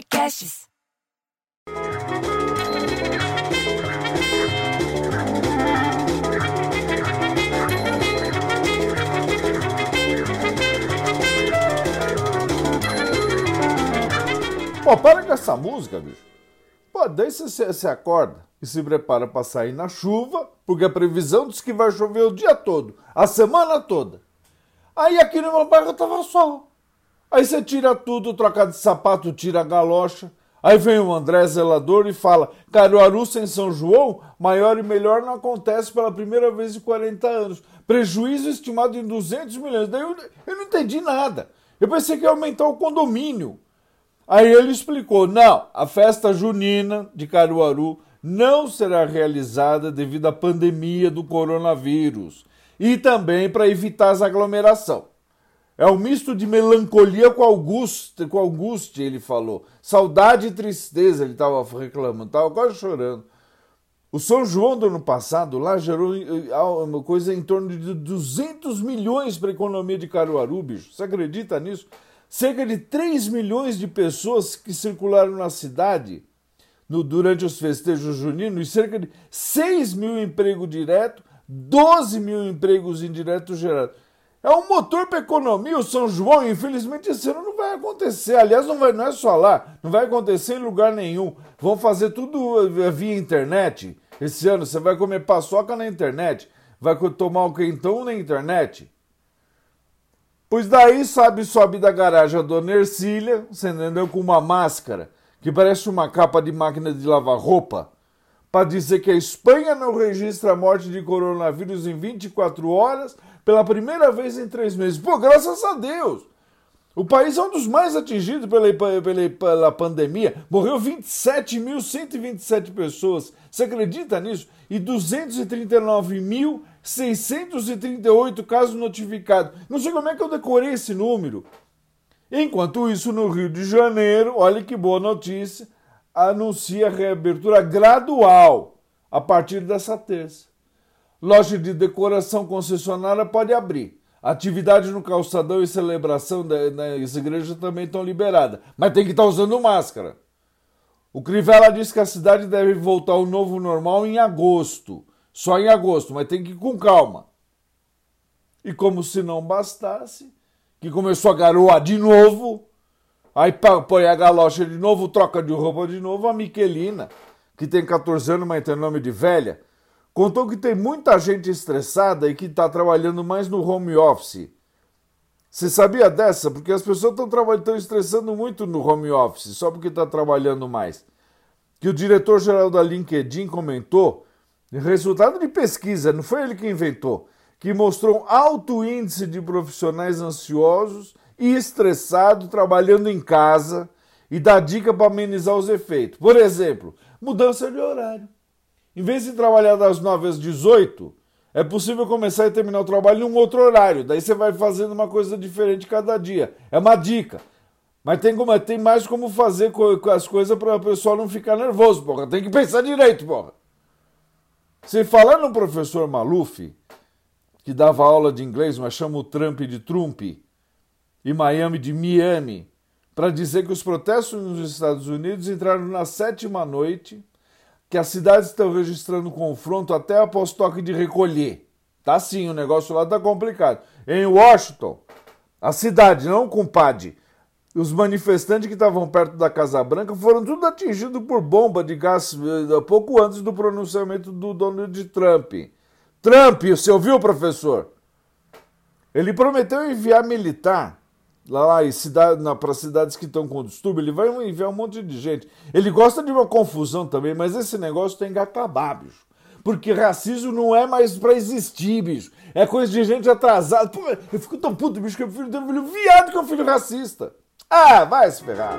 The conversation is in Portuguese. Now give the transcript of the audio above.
Podcasts. Pô, para com essa música, bicho. Pô, daí você, você acorda e se prepara para sair na chuva, porque a previsão diz que vai chover o dia todo, a semana toda. Aí aqui no meu bairro tava sol. Aí você tira tudo, troca de sapato, tira a galocha. Aí vem o André Zelador e fala: Caruaru sem São João, maior e melhor não acontece pela primeira vez em 40 anos. Prejuízo estimado em 200 milhões. Daí eu, eu não entendi nada. Eu pensei que ia aumentar o condomínio. Aí ele explicou: não, a festa junina de Caruaru não será realizada devido à pandemia do coronavírus e também para evitar as aglomeração. É um misto de melancolia com angústia, com angústia, ele falou. Saudade e tristeza, ele estava reclamando, estava quase chorando. O São João do ano passado lá gerou eh, uma coisa em torno de 200 milhões para a economia de Caruaru, bicho. Você acredita nisso? Cerca de 3 milhões de pessoas que circularam na cidade no, durante os festejos juninos e cerca de 6 mil empregos diretos, 12 mil empregos indiretos gerados. É um motor para economia, o São João. Infelizmente, esse ano não vai acontecer. Aliás, não, vai, não é só lá, não vai acontecer em lugar nenhum. Vão fazer tudo via internet. Esse ano você vai comer paçoca na internet, vai tomar o quentão na internet. Pois daí, sabe, sobe da garagem a dona Ercília, você entendeu, com uma máscara que parece uma capa de máquina de lavar roupa, para dizer que a Espanha não registra a morte de coronavírus em 24 horas pela primeira vez em três meses. Pô, graças a Deus! O país é um dos mais atingidos pela, pela, pela pandemia. Morreu 27.127 pessoas. Você acredita nisso? E 239.638 casos notificados. Não sei como é que eu decorei esse número. Enquanto isso, no Rio de Janeiro, olha que boa notícia, anuncia reabertura gradual a partir dessa terça. Loja de decoração concessionária pode abrir. Atividade no calçadão e celebração das igrejas também estão liberadas, mas tem que estar usando máscara. O Crivella diz que a cidade deve voltar ao novo normal em agosto, só em agosto, mas tem que ir com calma. E como se não bastasse, que começou a garoar de novo, aí põe a galocha de novo, troca de roupa de novo, a Miquelina, que tem 14 anos, mas tem nome de velha, contou que tem muita gente estressada e que está trabalhando mais no home office. Você sabia dessa? Porque as pessoas estão estressando muito no home office, só porque está trabalhando mais. Que o diretor-geral da LinkedIn comentou, resultado de pesquisa, não foi ele que inventou, que mostrou um alto índice de profissionais ansiosos e estressados trabalhando em casa e dá dica para amenizar os efeitos. Por exemplo, mudança de horário. Em vez de trabalhar das 9 às 18, é possível começar e terminar o trabalho em um outro horário. Daí você vai fazendo uma coisa diferente cada dia. É uma dica. Mas tem, como, tem mais como fazer com as coisas para o pessoal não ficar nervoso, porra. Tem que pensar direito, porra. Se falar no professor Maluf, que dava aula de inglês, mas chama o Trump de Trump, e Miami de Miami, para dizer que os protestos nos Estados Unidos entraram na sétima noite que as cidades estão registrando confronto até após toque de recolher. Tá sim, o negócio lá tá complicado. Em Washington, a cidade, não compadre, os manifestantes que estavam perto da Casa Branca foram tudo atingidos por bomba de gás eh, pouco antes do pronunciamento do Donald Trump. Trump, você ouviu, professor? Ele prometeu enviar militar lá, lá cidade, para cidades que estão com distúrbio, ele vai enviar um monte de gente. Ele gosta de uma confusão também, mas esse negócio tem que acabar, bicho. Porque racismo não é mais para existir, bicho. É coisa de gente atrasada. Pô, eu fico tão puto, bicho, que eu filho, um filho viado que é um filho racista. Ah, vai se ferrar.